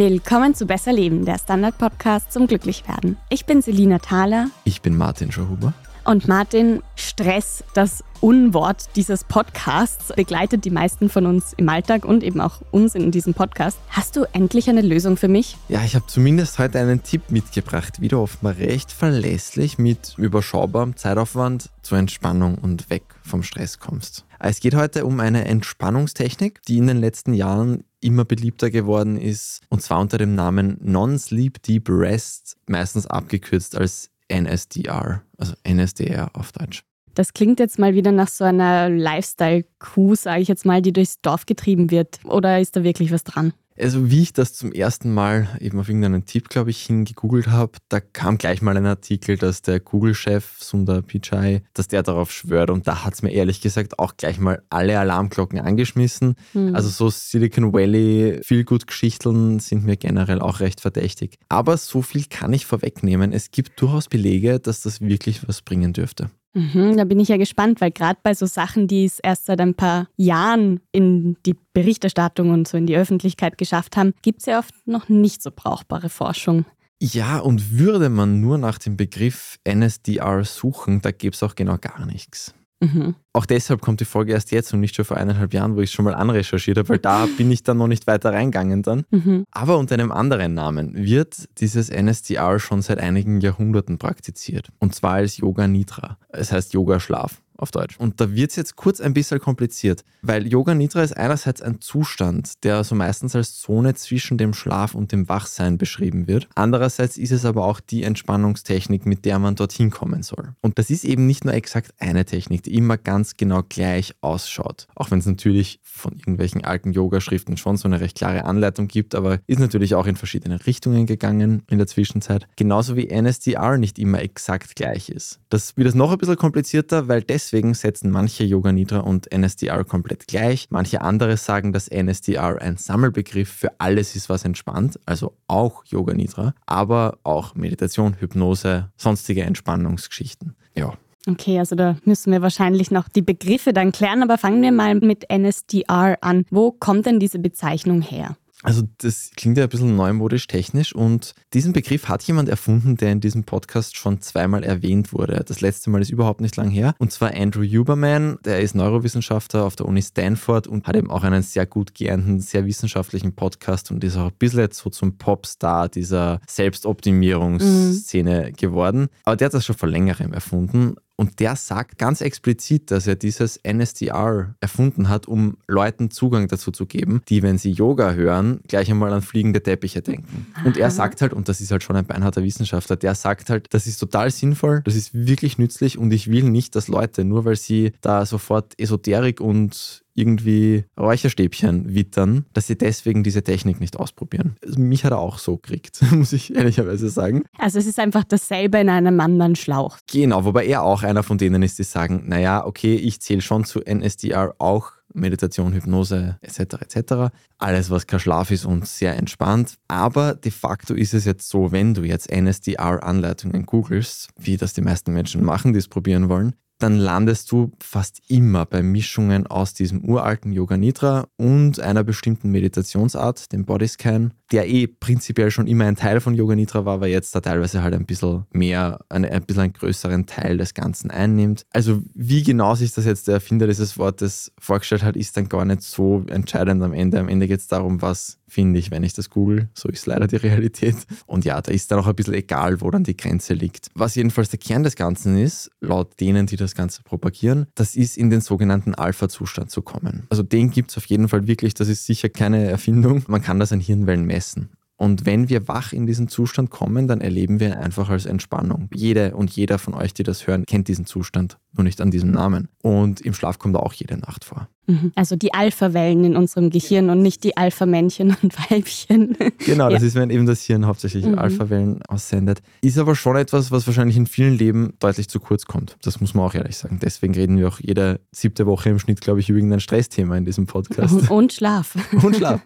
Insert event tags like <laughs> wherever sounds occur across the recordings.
Willkommen zu Besser Leben, der Standard-Podcast zum Glücklichwerden. Ich bin Selina Thaler. Ich bin Martin Schauhuber. Und Martin, Stress, das Unwort dieses Podcasts, begleitet die meisten von uns im Alltag und eben auch uns in diesem Podcast. Hast du endlich eine Lösung für mich? Ja, ich habe zumindest heute einen Tipp mitgebracht, wie du offenbar recht verlässlich mit überschaubarem Zeitaufwand zur Entspannung und weg vom Stress kommst. Es geht heute um eine Entspannungstechnik, die in den letzten Jahren immer beliebter geworden ist, und zwar unter dem Namen Non-Sleep Deep Rest, meistens abgekürzt als NSDR, also NSDR auf Deutsch. Das klingt jetzt mal wieder nach so einer Lifestyle-Kuh, sage ich jetzt mal, die durchs Dorf getrieben wird. Oder ist da wirklich was dran? Also wie ich das zum ersten Mal eben auf irgendeinen Tipp, glaube ich, hingegoogelt habe, da kam gleich mal ein Artikel, dass der Google-Chef Sundar Pichai, dass der darauf schwört und da hat es mir ehrlich gesagt auch gleich mal alle Alarmglocken angeschmissen. Mhm. Also so Silicon Valley, viel gut Geschichteln sind mir generell auch recht verdächtig. Aber so viel kann ich vorwegnehmen. Es gibt durchaus Belege, dass das wirklich was bringen dürfte. Mhm, da bin ich ja gespannt, weil gerade bei so Sachen, die es erst seit ein paar Jahren in die Berichterstattung und so in die Öffentlichkeit geschafft haben, gibt es ja oft noch nicht so brauchbare Forschung. Ja, und würde man nur nach dem Begriff NSDR suchen, da gäbe es auch genau gar nichts. Mhm. Auch deshalb kommt die Folge erst jetzt und nicht schon vor eineinhalb Jahren, wo ich es schon mal anrecherchiert habe, weil da <laughs> bin ich dann noch nicht weiter reingegangen dann. Mhm. Aber unter einem anderen Namen wird dieses NSDR schon seit einigen Jahrhunderten praktiziert. Und zwar als Yoga Nidra. Es heißt Yoga Schlaf auf Deutsch. Und da wird es jetzt kurz ein bisschen kompliziert, weil Yoga Nidra ist einerseits ein Zustand, der so meistens als Zone zwischen dem Schlaf und dem Wachsein beschrieben wird. Andererseits ist es aber auch die Entspannungstechnik, mit der man dorthin kommen soll. Und das ist eben nicht nur exakt eine Technik, die immer ganz genau gleich ausschaut. Auch wenn es natürlich von irgendwelchen alten Yoga-Schriften schon so eine recht klare Anleitung gibt, aber ist natürlich auch in verschiedene Richtungen gegangen in der Zwischenzeit. Genauso wie NSDR nicht immer exakt gleich ist. Das wird es noch ein bisschen komplizierter, weil deswegen setzen manche Yoga Nidra und NSDR komplett gleich. Manche andere sagen, dass NSDR ein Sammelbegriff für alles ist, was entspannt, also auch Yoga Nidra, aber auch Meditation, Hypnose, sonstige Entspannungsgeschichten. Ja. Okay, also da müssen wir wahrscheinlich noch die Begriffe dann klären, aber fangen wir mal mit NSDR an. Wo kommt denn diese Bezeichnung her? Also das klingt ja ein bisschen neumodisch technisch und diesen Begriff hat jemand erfunden, der in diesem Podcast schon zweimal erwähnt wurde. Das letzte Mal ist überhaupt nicht lang her und zwar Andrew Huberman, der ist Neurowissenschaftler auf der Uni Stanford und hat eben auch einen sehr gut geehrten, sehr wissenschaftlichen Podcast und ist auch ein bisschen jetzt so zum Popstar dieser Selbstoptimierungsszene mhm. geworden. Aber der hat das schon vor längerem erfunden und der sagt ganz explizit, dass er dieses NSDR erfunden hat, um Leuten Zugang dazu zu geben, die, wenn sie Yoga hören, gleich einmal an fliegende Teppiche denken. Und er sagt halt, und das ist halt schon ein beinharter Wissenschaftler, der sagt halt, das ist total sinnvoll, das ist wirklich nützlich und ich will nicht, dass Leute, nur weil sie da sofort Esoterik und irgendwie Räucherstäbchen wittern, dass sie deswegen diese Technik nicht ausprobieren. Also mich hat er auch so gekriegt, <laughs> muss ich ehrlicherweise sagen. Also es ist einfach dasselbe in einem anderen Schlauch. Genau, wobei er auch einer von denen ist, die sagen, naja, okay, ich zähle schon zu NSDR auch Meditation, Hypnose etc. etc. Alles, was kein Schlaf ist und sehr entspannt. Aber de facto ist es jetzt so, wenn du jetzt NSDR-Anleitungen googelst, wie das die meisten Menschen machen, die es probieren wollen, dann landest du fast immer bei Mischungen aus diesem uralten Yoga Nidra und einer bestimmten Meditationsart, dem Bodyscan, der eh prinzipiell schon immer ein Teil von Yoga Nidra war, aber jetzt da teilweise halt ein bisschen mehr, ein, ein bisschen einen größeren Teil des Ganzen einnimmt. Also wie genau sich das jetzt der Erfinder dieses Wortes vorgestellt hat, ist dann gar nicht so entscheidend am Ende. Am Ende geht es darum, was finde ich, wenn ich das google. So ist leider die Realität. Und ja, da ist dann auch ein bisschen egal, wo dann die Grenze liegt. Was jedenfalls der Kern des Ganzen ist, laut denen, die das Ganze propagieren, das ist in den sogenannten Alpha-Zustand zu kommen. Also den gibt es auf jeden Fall wirklich, das ist sicher keine Erfindung. Man kann das an Hirnwellen messen. Und wenn wir wach in diesen Zustand kommen, dann erleben wir einfach als Entspannung. Jede und jeder von euch, die das hören, kennt diesen Zustand, nur nicht an diesem Namen. Und im Schlaf kommt er auch jede Nacht vor. Mhm. Also die Alpha-Wellen in unserem Gehirn und nicht die Alpha-Männchen <laughs> und Weibchen. Genau, das ja. ist, wenn eben das Hirn hauptsächlich mhm. Alpha-Wellen aussendet. Ist aber schon etwas, was wahrscheinlich in vielen Leben deutlich zu kurz kommt. Das muss man auch ehrlich sagen. Deswegen reden wir auch jede siebte Woche im Schnitt, glaube ich, über irgendein Stressthema in diesem Podcast. <laughs> Und Schlaf. <laughs> Und Schlaf.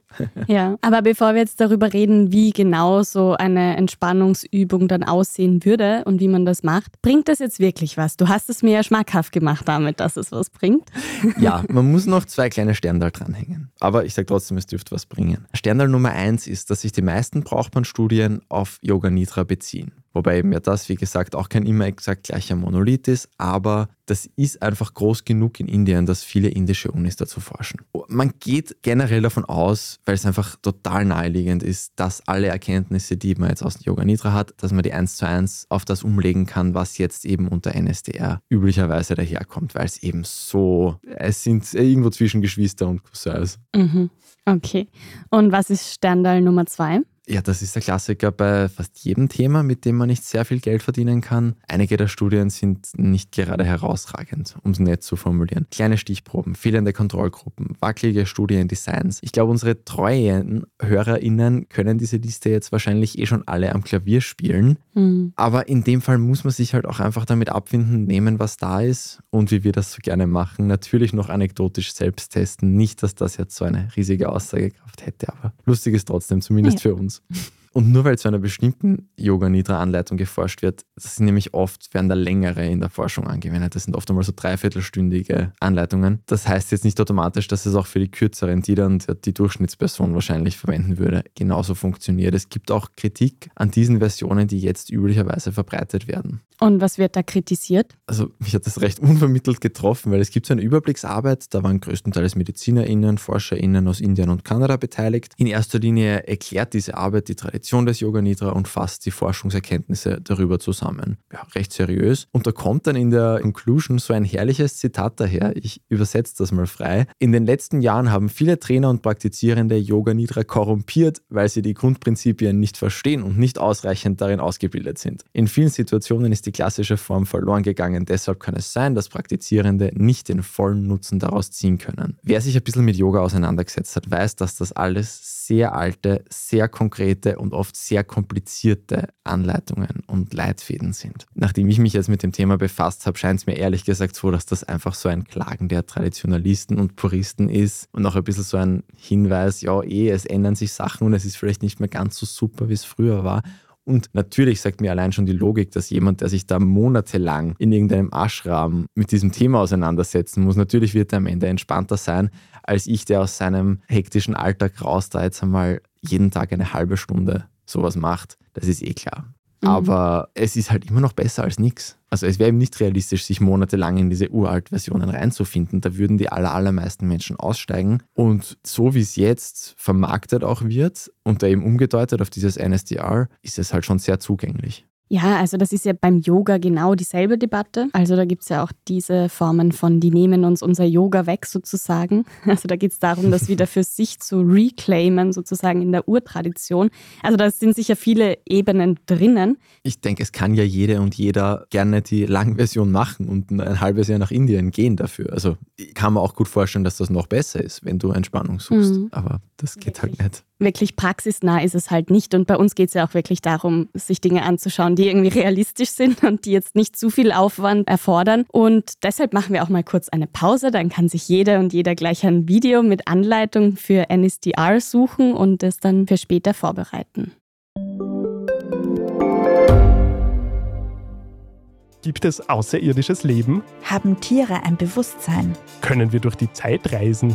ja, aber bevor wir jetzt darüber reden, wie genau so eine Entspannungsübung dann aussehen würde und wie man das macht, bringt das jetzt wirklich was? Du hast es mir ja schmackhaft gemacht damit, dass es was bringt. Ja, man muss noch noch zwei kleine Sterndal dranhängen. Aber ich sage trotzdem, es dürfte was bringen. Sterndal Nummer eins ist, dass sich die meisten brauchbaren Studien auf Yoga Nidra beziehen. Wobei eben ja das, wie gesagt, auch kein immer exakt gleicher Monolith ist, aber das ist einfach groß genug in Indien, dass viele indische Unis dazu forschen. Man geht generell davon aus, weil es einfach total naheliegend ist, dass alle Erkenntnisse, die man jetzt aus Yoga Nidra hat, dass man die eins zu eins auf das umlegen kann, was jetzt eben unter NSDR üblicherweise daherkommt, weil es eben so, es sind irgendwo zwischen Geschwister und Cousins. Mhm. Okay. Und was ist Sterndal Nummer zwei? Ja, das ist der Klassiker bei fast jedem Thema, mit dem man nicht sehr viel Geld verdienen kann. Einige der Studien sind nicht gerade herausragend, um es nett zu formulieren. Kleine Stichproben, fehlende Kontrollgruppen, wackelige Studiendesigns. Ich glaube, unsere treuen HörerInnen können diese Liste jetzt wahrscheinlich eh schon alle am Klavier spielen. Mhm. Aber in dem Fall muss man sich halt auch einfach damit abfinden, nehmen, was da ist und wie wir das so gerne machen. Natürlich noch anekdotisch selbst testen. Nicht, dass das jetzt so eine riesige Aussagekraft hätte, aber lustig ist trotzdem, zumindest ja. für uns. Yeah. <laughs> Und nur weil zu einer bestimmten Yoga-Nidra-Anleitung geforscht wird, das sind nämlich oft, werden da längere in der Forschung angewendet. Das sind oft einmal so dreiviertelstündige Anleitungen. Das heißt jetzt nicht automatisch, dass es auch für die kürzeren, die dann die Durchschnittsperson wahrscheinlich verwenden würde, genauso funktioniert. Es gibt auch Kritik an diesen Versionen, die jetzt üblicherweise verbreitet werden. Und was wird da kritisiert? Also mich hat das recht unvermittelt getroffen, weil es gibt so eine Überblicksarbeit, da waren größtenteils MedizinerInnen, ForscherInnen aus Indien und Kanada beteiligt. In erster Linie erklärt diese Arbeit die Tradition Definition des Yoga Nidra und fasst die Forschungserkenntnisse darüber zusammen. Ja, recht seriös. Und da kommt dann in der Conclusion so ein herrliches Zitat daher. Ich übersetze das mal frei. In den letzten Jahren haben viele Trainer und Praktizierende Yoga Nidra korrumpiert, weil sie die Grundprinzipien nicht verstehen und nicht ausreichend darin ausgebildet sind. In vielen Situationen ist die klassische Form verloren gegangen. Deshalb kann es sein, dass Praktizierende nicht den vollen Nutzen daraus ziehen können. Wer sich ein bisschen mit Yoga auseinandergesetzt hat, weiß, dass das alles sehr alte, sehr konkrete und oft sehr komplizierte Anleitungen und Leitfäden sind. Nachdem ich mich jetzt mit dem Thema befasst habe, scheint es mir ehrlich gesagt so, dass das einfach so ein Klagen der Traditionalisten und Puristen ist und auch ein bisschen so ein Hinweis, ja, eh, es ändern sich Sachen und es ist vielleicht nicht mehr ganz so super, wie es früher war. Und natürlich sagt mir allein schon die Logik, dass jemand, der sich da monatelang in irgendeinem Ashram mit diesem Thema auseinandersetzen muss, natürlich wird er am Ende entspannter sein, als ich, der aus seinem hektischen Alltag raus da jetzt einmal jeden Tag eine halbe Stunde sowas macht. Das ist eh klar. Mhm. Aber es ist halt immer noch besser als nichts. Also es wäre eben nicht realistisch, sich monatelang in diese uralt Versionen reinzufinden. Da würden die aller, allermeisten Menschen aussteigen. Und so wie es jetzt vermarktet auch wird und da eben umgedeutet auf dieses NSDR, ist es halt schon sehr zugänglich. Ja, also das ist ja beim Yoga genau dieselbe Debatte. Also da gibt es ja auch diese Formen von, die nehmen uns unser Yoga weg sozusagen. <laughs> Also da geht es darum, das wieder für sich zu reclaimen sozusagen in der Urtradition. Also da sind sicher viele Ebenen drinnen. Ich denke, es kann ja jede und jeder gerne die Langversion machen und ein halbes Jahr nach Indien gehen dafür. Also kann man auch gut vorstellen, dass das noch besser ist, wenn du Entspannung suchst. Mhm. Aber das geht halt nicht wirklich praxisnah ist es halt nicht. Und bei uns geht es ja auch wirklich darum, sich Dinge anzuschauen, die irgendwie realistisch sind und die jetzt nicht zu viel Aufwand erfordern. Und deshalb machen wir auch mal kurz eine Pause. Dann kann sich jeder und jeder gleich ein Video mit Anleitung für NSDR suchen und es dann für später vorbereiten. Gibt es außerirdisches Leben? Haben Tiere ein Bewusstsein? Können wir durch die Zeit reisen?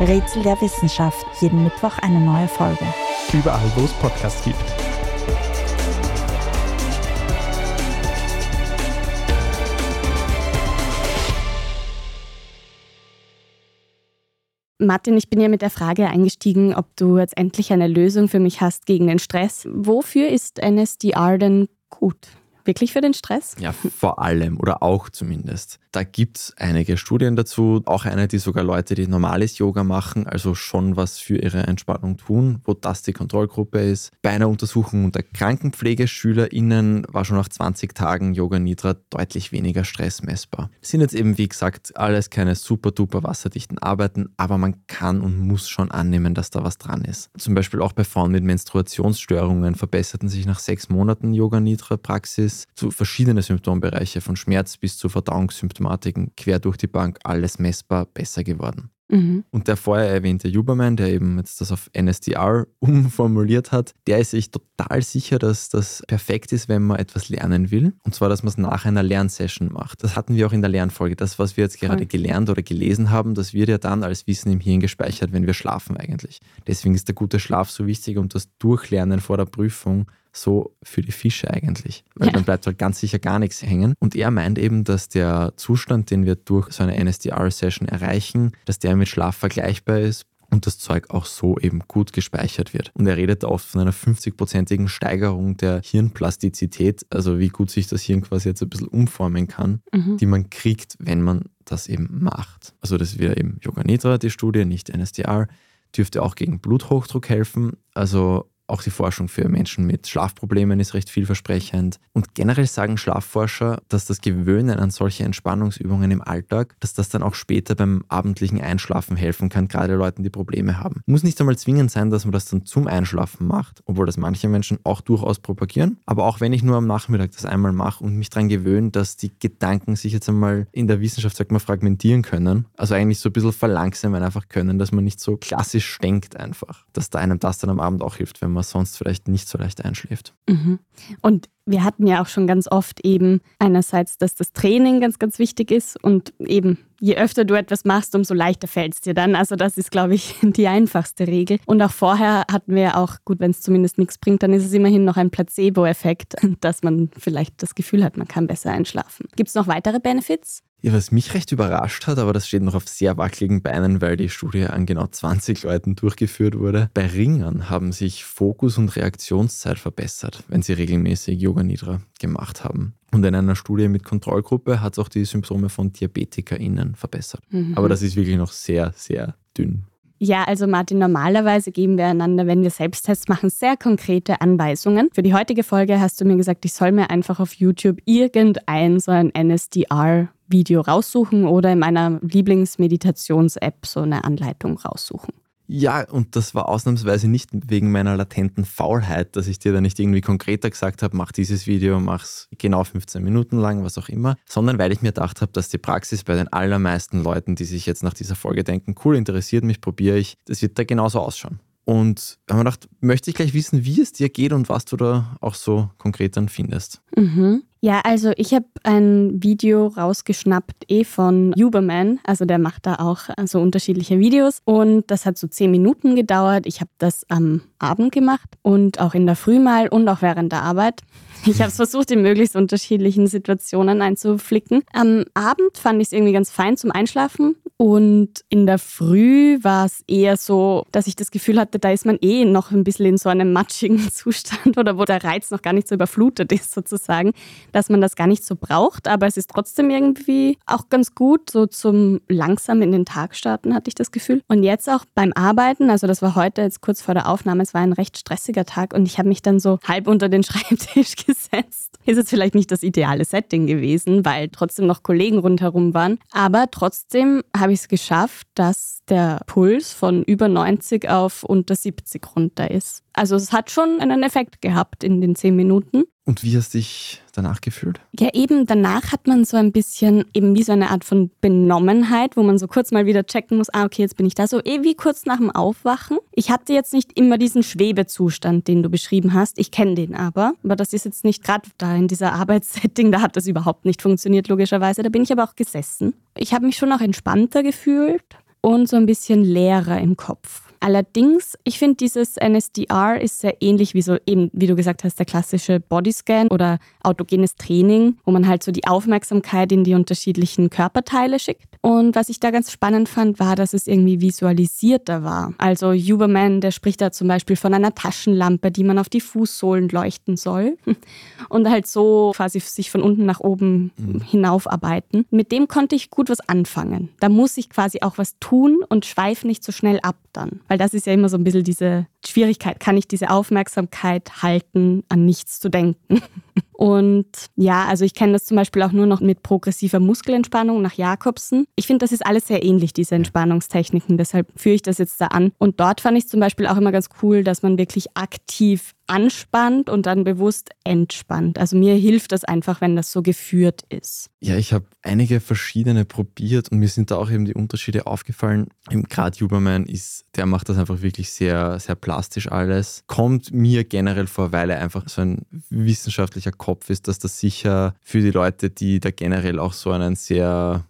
Rätsel der Wissenschaft. Jeden Mittwoch eine neue Folge. Überall, wo es Podcasts gibt. Martin, ich bin ja mit der Frage eingestiegen, ob du jetzt endlich eine Lösung für mich hast gegen den Stress. Wofür ist NSDR denn gut? Wirklich für den Stress? Ja, vor allem oder auch zumindest. Da gibt es einige Studien dazu, auch eine, die sogar Leute, die normales Yoga machen, also schon was für ihre Entspannung tun, wo das die Kontrollgruppe ist. Bei einer Untersuchung unter KrankenpflegeschülerInnen war schon nach 20 Tagen Yoga Nidra deutlich weniger Stress messbar. Das sind jetzt eben, wie gesagt, alles keine super duper wasserdichten Arbeiten, aber man kann und muss schon annehmen, dass da was dran ist. Zum Beispiel auch bei Frauen mit Menstruationsstörungen verbesserten sich nach sechs Monaten Yoga Nidra Praxis zu verschiedenen Symptombereiche, von Schmerz bis zu Verdauungssymptomatiken, quer durch die Bank, alles messbar besser geworden. Mhm. Und der vorher erwähnte Huberman, der eben jetzt das auf NSDR <laughs> umformuliert hat, der ist sich total sicher, dass das perfekt ist, wenn man etwas lernen will. Und zwar, dass man es nach einer Lernsession macht. Das hatten wir auch in der Lernfolge. Das, was wir jetzt gerade gelernt oder gelesen haben, das wird ja dann als Wissen im Hirn gespeichert, wenn wir schlafen eigentlich. Deswegen ist der gute Schlaf so wichtig und das Durchlernen vor der Prüfung so für die Fische eigentlich. Weil ja. dann bleibt halt ganz sicher gar nichts hängen. Und er meint eben, dass der Zustand, den wir durch so eine NSDR-Session erreichen, dass der mit Schlaf vergleichbar ist und das Zeug auch so eben gut gespeichert wird. Und er redet oft von einer 50-prozentigen Steigerung der Hirnplastizität, also wie gut sich das Hirn quasi jetzt ein bisschen umformen kann, mhm. die man kriegt, wenn man das eben macht. Also das wäre eben Yoga Nidra, die Studie, nicht NSDR, dürfte auch gegen Bluthochdruck helfen. Also auch die Forschung für Menschen mit Schlafproblemen ist recht vielversprechend. Und generell sagen Schlafforscher, dass das Gewöhnen an solche Entspannungsübungen im Alltag, dass das dann auch später beim abendlichen Einschlafen helfen kann, gerade Leuten, die Probleme haben. Muss nicht einmal zwingend sein, dass man das dann zum Einschlafen macht, obwohl das manche Menschen auch durchaus propagieren. Aber auch wenn ich nur am Nachmittag das einmal mache und mich daran gewöhne, dass die Gedanken sich jetzt einmal in der Wissenschaft, sagt man, fragmentieren können, also eigentlich so ein bisschen verlangsamen einfach können, dass man nicht so klassisch denkt einfach, dass da einem das dann am Abend auch hilft, wenn man man sonst vielleicht nicht so leicht einschläft. Mhm. Und wir hatten ja auch schon ganz oft eben einerseits, dass das Training ganz, ganz wichtig ist und eben je öfter du etwas machst, umso leichter fällt es dir dann. Also das ist, glaube ich, <laughs> die einfachste Regel. Und auch vorher hatten wir auch, gut, wenn es zumindest nichts bringt, dann ist es immerhin noch ein Placebo-Effekt, <laughs> dass man vielleicht das Gefühl hat, man kann besser einschlafen. Gibt es noch weitere Benefits? Ja, was mich recht überrascht hat, aber das steht noch auf sehr wackeligen Beinen, weil die Studie an genau 20 Leuten durchgeführt wurde. Bei Ringern haben sich Fokus und Reaktionszeit verbessert, wenn sie regelmäßig Yoga Nidra gemacht haben. Und in einer Studie mit Kontrollgruppe hat es auch die Symptome von DiabetikerInnen verbessert. Mhm. Aber das ist wirklich noch sehr, sehr dünn. Ja, also Martin, normalerweise geben wir einander, wenn wir Selbsttests machen, sehr konkrete Anweisungen. Für die heutige Folge hast du mir gesagt, ich soll mir einfach auf YouTube irgendein so ein NSDR-Video raussuchen oder in meiner Lieblingsmeditations-App so eine Anleitung raussuchen. Ja, und das war ausnahmsweise nicht wegen meiner latenten Faulheit, dass ich dir da nicht irgendwie konkreter gesagt habe, mach dieses Video, mach's genau 15 Minuten lang, was auch immer, sondern weil ich mir gedacht habe, dass die Praxis bei den allermeisten Leuten, die sich jetzt nach dieser Folge denken, cool, interessiert mich, probiere ich, das wird da genauso ausschauen. Und haben wir gedacht, möchte ich gleich wissen, wie es dir geht und was du da auch so konkret dann findest. Mhm. Ja, also ich habe ein Video rausgeschnappt, eh von Huberman. Also der macht da auch so also unterschiedliche Videos. Und das hat so zehn Minuten gedauert. Ich habe das am Abend gemacht und auch in der Früh mal und auch während der Arbeit. <laughs> Ich habe es versucht, in möglichst unterschiedlichen Situationen einzuflicken. Am Abend fand ich es irgendwie ganz fein zum Einschlafen. Und in der Früh war es eher so, dass ich das Gefühl hatte, da ist man eh noch ein bisschen in so einem matschigen <laughs> Zustand oder wo der Reiz noch gar nicht so überflutet ist sozusagen, dass man das gar nicht so braucht. Aber es ist trotzdem irgendwie auch ganz gut, so zum langsam in den Tag starten, hatte ich das Gefühl. Und jetzt auch beim Arbeiten, also das war heute jetzt kurz vor der Aufnahme, es war ein recht stressiger Tag und ich habe mich dann so halb unter den <laughs> Schreibtisch gesetzt. Ist jetzt vielleicht nicht das ideale Setting gewesen, weil trotzdem noch Kollegen rundherum waren. Aber trotzdem habe ich es geschafft, dass der Puls von über 90 auf unter 70 runter ist. Also es hat schon einen Effekt gehabt in den zehn Minuten. Und wie hast du dich danach gefühlt? Ja, eben danach hat man so ein bisschen eben wie so eine Art von Benommenheit, wo man so kurz mal wieder checken muss, ah, okay, jetzt bin ich da. So eh wie kurz nach dem Aufwachen. Ich hatte jetzt nicht immer diesen Schwebezustand, den du beschrieben hast. Ich kenne den aber. Aber das ist jetzt nicht gerade da in dieser Arbeitssetting, da hat das überhaupt nicht funktioniert, logischerweise. Da bin ich aber auch gesessen. Ich habe mich schon auch entspannter gefühlt und so ein bisschen leerer im Kopf. Allerdings, ich finde, dieses NSDR ist sehr ähnlich wie so eben, wie du gesagt hast, der klassische Bodyscan oder autogenes Training, wo man halt so die Aufmerksamkeit in die unterschiedlichen Körperteile schickt. Und was ich da ganz spannend fand, war, dass es irgendwie visualisierter war. Also Huberman, der spricht da zum Beispiel von einer Taschenlampe, die man auf die Fußsohlen leuchten soll <laughs> und halt so quasi sich von unten nach oben mhm. hinaufarbeiten. Mit dem konnte ich gut was anfangen. Da muss ich quasi auch was tun und schweife nicht so schnell ab dann. Weil das ist ja immer so ein bisschen diese Schwierigkeit. Kann ich diese Aufmerksamkeit halten, an nichts zu denken? <laughs> Und ja, also ich kenne das zum Beispiel auch nur noch mit progressiver Muskelentspannung nach Jakobsen. Ich finde, das ist alles sehr ähnlich, diese Entspannungstechniken. Deshalb führe ich das jetzt da an. Und dort fand ich zum Beispiel auch immer ganz cool, dass man wirklich aktiv anspannt und dann bewusst entspannt. Also mir hilft das einfach, wenn das so geführt ist. Ja, ich habe einige verschiedene probiert und mir sind da auch eben die Unterschiede aufgefallen. Gerade Huberman ist, der macht das einfach wirklich sehr, sehr plastisch alles. Kommt mir generell vor, weil er einfach so ein wissenschaftlicher Kopf ist, dass das sicher für die Leute, die da generell auch so einen sehr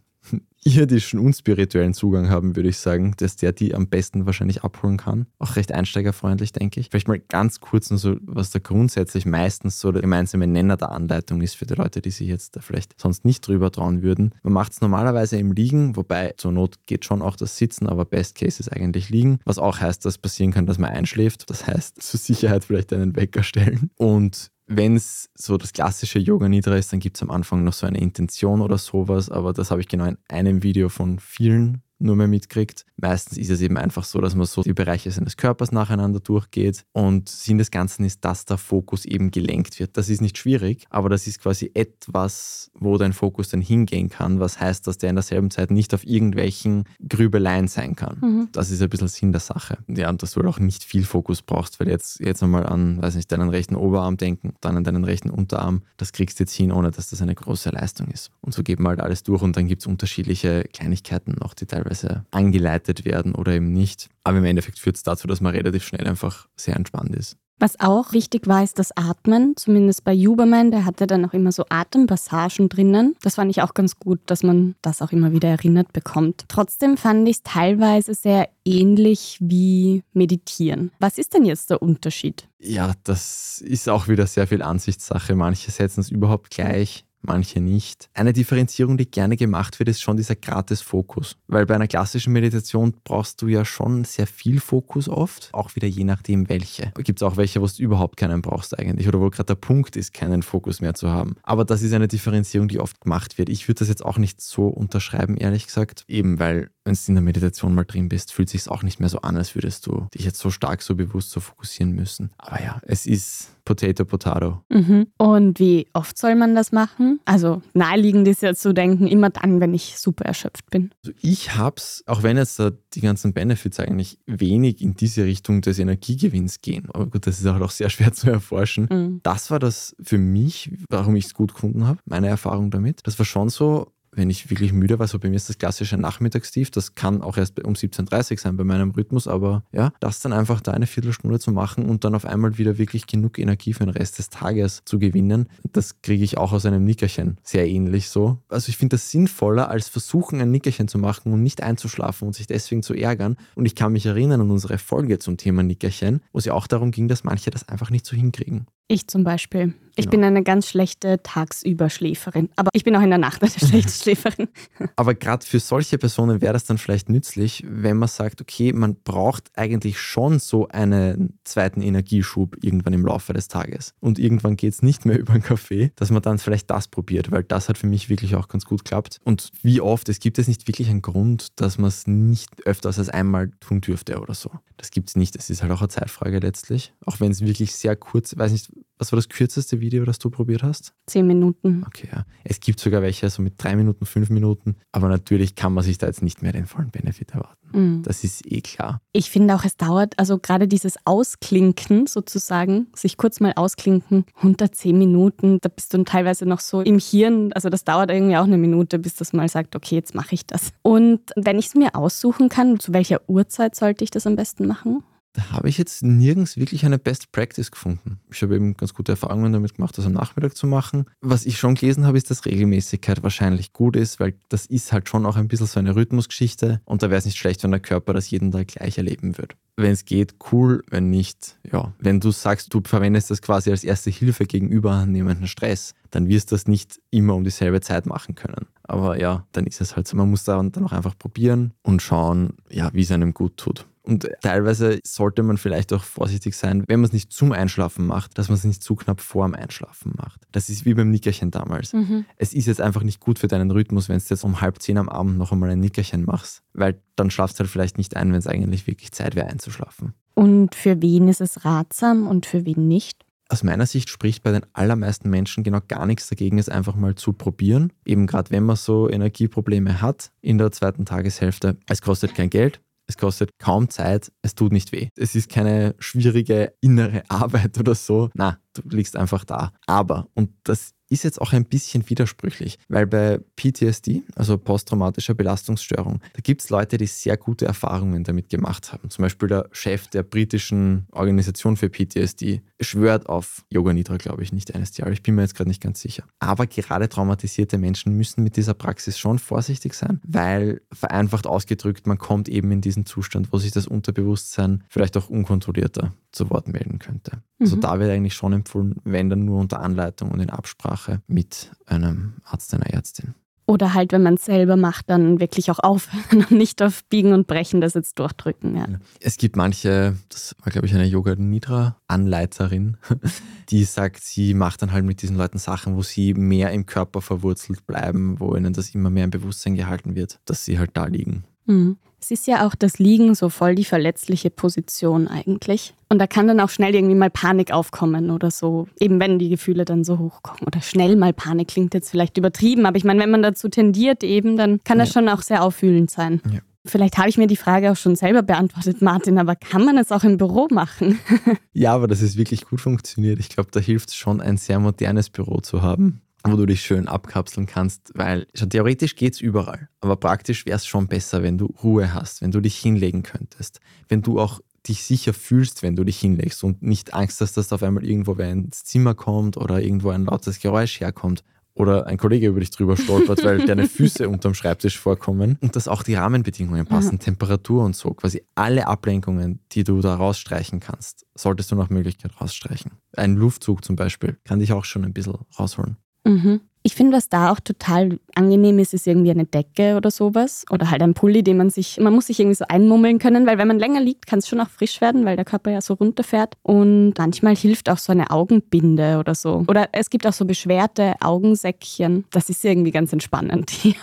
irdischen, unspirituellen Zugang haben, würde ich sagen, dass der die am besten wahrscheinlich abholen kann. Auch recht einsteigerfreundlich, denke ich. Vielleicht mal ganz kurz nur so, was da grundsätzlich meistens so der gemeinsame Nenner der Anleitung ist für die Leute, die sich jetzt da vielleicht sonst nicht drüber trauen würden. Man macht es normalerweise im Liegen, wobei zur Not geht schon auch das Sitzen, aber Best Case ist eigentlich Liegen, was auch heißt, dass passieren kann, dass man einschläft. Das heißt, <laughs> zur Sicherheit vielleicht einen Wecker stellen und wenn es so das klassische Yoga Nidra ist, dann gibt es am Anfang noch so eine Intention oder sowas, aber das habe ich genau in einem Video von vielen nur mehr mitkriegt. Meistens ist es eben einfach so, dass man so die Bereiche seines Körpers nacheinander durchgeht und Sinn des Ganzen ist, dass der Fokus eben gelenkt wird. Das ist nicht schwierig, aber das ist quasi etwas, wo dein Fokus dann hingehen kann, was heißt, dass der in derselben Zeit nicht auf irgendwelchen Grübeleien sein kann. Mhm. Das ist ein bisschen Sinn der Sache. Ja, und dass du halt auch nicht viel Fokus brauchst, weil jetzt, jetzt nochmal an, weiß nicht, deinen rechten Oberarm denken, dann an deinen rechten Unterarm, das kriegst du jetzt hin, ohne dass das eine große Leistung ist. Und so geht man halt alles durch und dann gibt es unterschiedliche Kleinigkeiten noch, die teilweise teilweise angeleitet werden oder eben nicht. Aber im Endeffekt führt es dazu, dass man relativ schnell einfach sehr entspannt ist. Was auch wichtig war, ist das Atmen. Zumindest bei Huberman, der hatte dann auch immer so Atempassagen drinnen. Das fand ich auch ganz gut, dass man das auch immer wieder erinnert bekommt. Trotzdem fand ich es teilweise sehr ähnlich wie Meditieren. Was ist denn jetzt der Unterschied? Ja, das ist auch wieder sehr viel Ansichtssache. Manche setzen es überhaupt gleich manche nicht. Eine Differenzierung, die gerne gemacht wird, ist schon dieser Gratis-Fokus. Weil bei einer klassischen Meditation brauchst du ja schon sehr viel Fokus oft, auch wieder je nachdem welche. Gibt es auch welche, wo du überhaupt keinen brauchst eigentlich oder wo gerade der Punkt ist, keinen Fokus mehr zu haben. Aber das ist eine Differenzierung, die oft gemacht wird. Ich würde das jetzt auch nicht so unterschreiben, ehrlich gesagt. Eben weil, wenn du in der Meditation mal drin bist, fühlt sich auch nicht mehr so an, als würdest du dich jetzt so stark, so bewusst so fokussieren müssen. Aber ja, es ist Potato, Potato. Mhm. Und wie oft soll man das machen? Also naheliegend ist ja zu denken, immer dann, wenn ich super erschöpft bin. Also ich habe es, auch wenn jetzt die ganzen Benefits eigentlich wenig in diese Richtung des Energiegewinns gehen, aber gut, das ist halt auch sehr schwer zu erforschen. Mhm. Das war das für mich, warum ich es gut gefunden habe, meine Erfahrung damit. Das war schon so, wenn ich wirklich müde war, so bei mir ist das klassische Nachmittagstief, das kann auch erst um 17.30 Uhr sein bei meinem Rhythmus, aber ja, das dann einfach da eine Viertelstunde zu machen und dann auf einmal wieder wirklich genug Energie für den Rest des Tages zu gewinnen, das kriege ich auch aus einem Nickerchen sehr ähnlich so. Also ich finde das sinnvoller, als versuchen, ein Nickerchen zu machen und nicht einzuschlafen und sich deswegen zu ärgern. Und ich kann mich erinnern an unsere Folge zum Thema Nickerchen, wo es ja auch darum ging, dass manche das einfach nicht so hinkriegen. Ich zum Beispiel. Ich genau. bin eine ganz schlechte Tagsüberschläferin. Aber ich bin auch in der Nacht eine <laughs> schlechte Schläferin. Aber gerade für solche Personen wäre das dann vielleicht nützlich, wenn man sagt, okay, man braucht eigentlich schon so einen zweiten Energieschub irgendwann im Laufe des Tages. Und irgendwann geht es nicht mehr <laughs> über einen Kaffee, dass man dann vielleicht das probiert, weil das hat für mich wirklich auch ganz gut geklappt. Und wie oft, es gibt es nicht wirklich einen Grund, dass man es nicht öfters als einmal tun dürfte oder so. Das gibt es nicht. Das ist halt auch eine Zeitfrage letztlich. Auch wenn es wirklich sehr kurz, weiß nicht, was war das kürzeste Video, das du probiert hast? Zehn Minuten. Okay, ja. Es gibt sogar welche so mit drei Minuten, fünf Minuten. Aber natürlich kann man sich da jetzt nicht mehr den vollen Benefit erwarten. Mhm. Das ist eh klar. Ich finde auch, es dauert, also gerade dieses Ausklinken sozusagen, sich kurz mal ausklinken, unter zehn Minuten, da bist du teilweise noch so im Hirn. Also das dauert irgendwie auch eine Minute, bis das mal sagt, okay, jetzt mache ich das. Und wenn ich es mir aussuchen kann, zu welcher Uhrzeit sollte ich das am besten machen? Da habe ich jetzt nirgends wirklich eine Best Practice gefunden. Ich habe eben ganz gute Erfahrungen damit gemacht, das am Nachmittag zu machen. Was ich schon gelesen habe, ist, dass Regelmäßigkeit wahrscheinlich gut ist, weil das ist halt schon auch ein bisschen so eine Rhythmusgeschichte und da wäre es nicht schlecht, wenn der Körper das jeden Tag gleich erleben würde. Wenn es geht, cool, wenn nicht, ja. Wenn du sagst, du verwendest das quasi als erste Hilfe gegenüber annehmenden Stress, dann wirst du das nicht immer um dieselbe Zeit machen können. Aber ja, dann ist es halt so. Man muss da dann auch einfach probieren und schauen, ja, wie es einem gut tut. Und teilweise sollte man vielleicht auch vorsichtig sein, wenn man es nicht zum Einschlafen macht, dass man es nicht zu knapp vor dem Einschlafen macht. Das ist wie beim Nickerchen damals. Mhm. Es ist jetzt einfach nicht gut für deinen Rhythmus, wenn du jetzt um halb zehn am Abend noch einmal ein Nickerchen machst, weil dann schlafst du halt vielleicht nicht ein, wenn es eigentlich wirklich Zeit wäre einzuschlafen. Und für wen ist es ratsam und für wen nicht? aus meiner Sicht spricht bei den allermeisten Menschen genau gar nichts dagegen, es einfach mal zu probieren. Eben gerade wenn man so Energieprobleme hat in der zweiten Tageshälfte. Es kostet kein Geld, es kostet kaum Zeit, es tut nicht weh. Es ist keine schwierige innere <laughs> Arbeit oder so. Na, du liegst einfach da. Aber, und das ist jetzt auch ein bisschen widersprüchlich, weil bei PTSD, also posttraumatischer Belastungsstörung, da gibt es Leute, die sehr gute Erfahrungen damit gemacht haben. Zum Beispiel der Chef der britischen Organisation für PTSD schwört auf Yoga Nidra, glaube ich, nicht eines Jahres. Ich bin mir jetzt gerade nicht ganz sicher. Aber gerade traumatisierte Menschen müssen mit dieser Praxis schon vorsichtig sein, weil vereinfacht ausgedrückt, man kommt eben in diesen Zustand, wo sich das Unterbewusstsein vielleicht auch unkontrollierter zu Wort melden könnte. Also mhm. Da wird eigentlich schon empfohlen, wenn dann nur unter Anleitung und in Absprache mit einem Arzt, einer Ärztin. Oder halt, wenn man es selber macht, dann wirklich auch aufhören <laughs> und nicht auf Biegen und Brechen das jetzt durchdrücken. Ja. Es gibt manche, das war glaube ich eine Yoga Nidra Anleiterin, <laughs> die sagt, sie macht dann halt mit diesen Leuten Sachen, wo sie mehr im Körper verwurzelt bleiben, wo ihnen das immer mehr im Bewusstsein gehalten wird, dass sie halt da liegen. Mhm. Es ist ja auch das Liegen so voll die verletzliche Position eigentlich. Und da kann dann auch schnell irgendwie mal Panik aufkommen oder so, eben wenn die Gefühle dann so hochkommen. Oder schnell mal Panik klingt jetzt vielleicht übertrieben, aber ich meine, wenn man dazu tendiert eben, dann kann das ja. schon auch sehr auffühlend sein. Ja. Vielleicht habe ich mir die Frage auch schon selber beantwortet, Martin, aber kann man es auch im Büro machen? <laughs> ja, aber das ist wirklich gut funktioniert. Ich glaube, da hilft es schon, ein sehr modernes Büro zu haben wo du dich schön abkapseln kannst, weil schon theoretisch geht es überall, aber praktisch wäre es schon besser, wenn du Ruhe hast, wenn du dich hinlegen könntest, wenn du auch dich sicher fühlst, wenn du dich hinlegst und nicht Angst hast, dass auf einmal irgendwo wer ins Zimmer kommt oder irgendwo ein lautes Geräusch herkommt oder ein Kollege über dich drüber stolpert, weil <laughs> deine Füße unterm Schreibtisch vorkommen und dass auch die Rahmenbedingungen passen, mhm. Temperatur und so, quasi alle Ablenkungen, die du da rausstreichen kannst, solltest du nach Möglichkeit rausstreichen. Ein Luftzug zum Beispiel kann dich auch schon ein bisschen rausholen. Mhm. Ich finde, was da auch total angenehm ist, ist irgendwie eine Decke oder sowas. Oder halt ein Pulli, den man sich, man muss sich irgendwie so einmummeln können, weil wenn man länger liegt, kann es schon auch frisch werden, weil der Körper ja so runterfährt. Und manchmal hilft auch so eine Augenbinde oder so. Oder es gibt auch so beschwerte Augensäckchen. Das ist irgendwie ganz entspannend, <laughs> die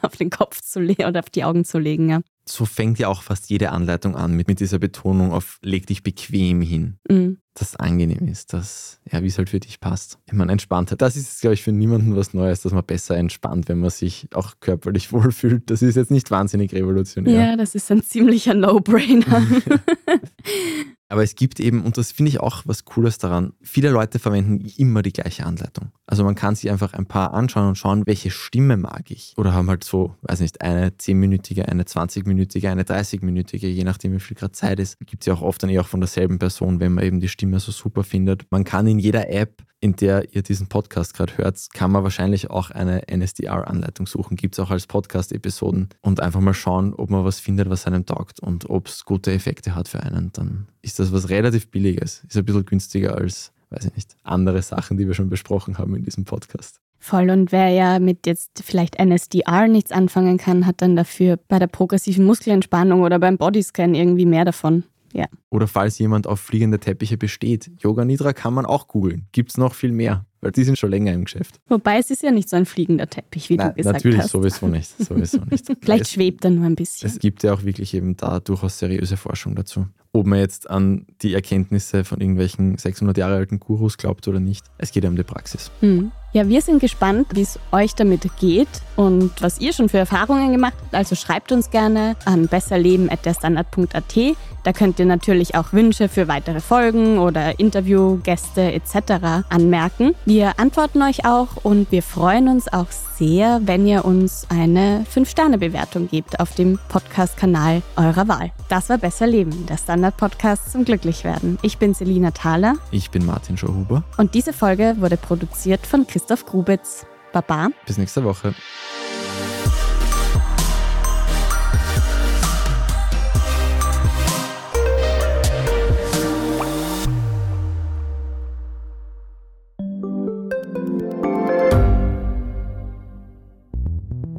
auf den Kopf zu legen oder auf die Augen zu legen, ja so fängt ja auch fast jede Anleitung an mit, mit dieser Betonung auf leg dich bequem hin. Mhm. Das angenehm ist, dass, ja, wie es halt für dich passt. Ich meine, Entspanntheit, das ist, glaube ich, für niemanden was Neues, dass man besser entspannt, wenn man sich auch körperlich <laughs> wohlfühlt. Das ist jetzt nicht wahnsinnig revolutionär. Ja, das ist ein ziemlicher No-Brainer. <laughs> <laughs> Aber es gibt eben, und das finde ich auch was Cooles daran, viele Leute verwenden immer die gleiche Anleitung. Also man kann sich einfach ein paar anschauen und schauen, welche Stimme mag ich. Oder haben halt so, weiß nicht, eine 10-minütige, eine 20-minütige, eine 30-minütige, je nachdem wie viel gerade Zeit ist. Gibt es ja auch oft dann eh auch von derselben Person, wenn man eben die Stimme so super findet. Man kann in jeder App in der ihr diesen Podcast gerade hört, kann man wahrscheinlich auch eine NSDR-Anleitung suchen. Gibt es auch als Podcast-Episoden und einfach mal schauen, ob man was findet, was einem taugt und ob es gute Effekte hat für einen. Dann ist das was relativ Billiges. Ist ein bisschen günstiger als, weiß ich nicht, andere Sachen, die wir schon besprochen haben in diesem Podcast. Voll. Und wer ja mit jetzt vielleicht NSDR nichts anfangen kann, hat dann dafür bei der progressiven Muskelentspannung oder beim Bodyscan irgendwie mehr davon. Ja. Oder falls jemand auf fliegende Teppiche besteht. Yoga Nidra kann man auch googeln. Gibt es noch viel mehr, weil die sind schon länger im Geschäft. Wobei es ist ja nicht so ein fliegender Teppich, wie Nein, du gesagt natürlich, hast. Natürlich, sowieso nicht. Sowieso nicht. <laughs> Vielleicht es, schwebt er nur ein bisschen. Es gibt ja auch wirklich eben da durchaus seriöse Forschung dazu. Ob man jetzt an die Erkenntnisse von irgendwelchen 600 Jahre alten Gurus glaubt oder nicht. Es geht um die Praxis. Hm. Ja, wir sind gespannt, wie es euch damit geht und was ihr schon für Erfahrungen gemacht habt. Also schreibt uns gerne an besserleben.derstandard.at. Da könnt ihr natürlich auch Wünsche für weitere Folgen oder Interviewgäste etc. anmerken. Wir antworten euch auch und wir freuen uns auch sehr, wenn ihr uns eine 5-Sterne-Bewertung gebt auf dem Podcast-Kanal eurer Wahl. Das war Besser Leben, der Standard-Podcast zum Glücklichwerden. Ich bin Selina Thaler. Ich bin Martin Schauhuber. Und diese Folge wurde produziert von Christoph Grubitz. Baba. Bis nächste Woche.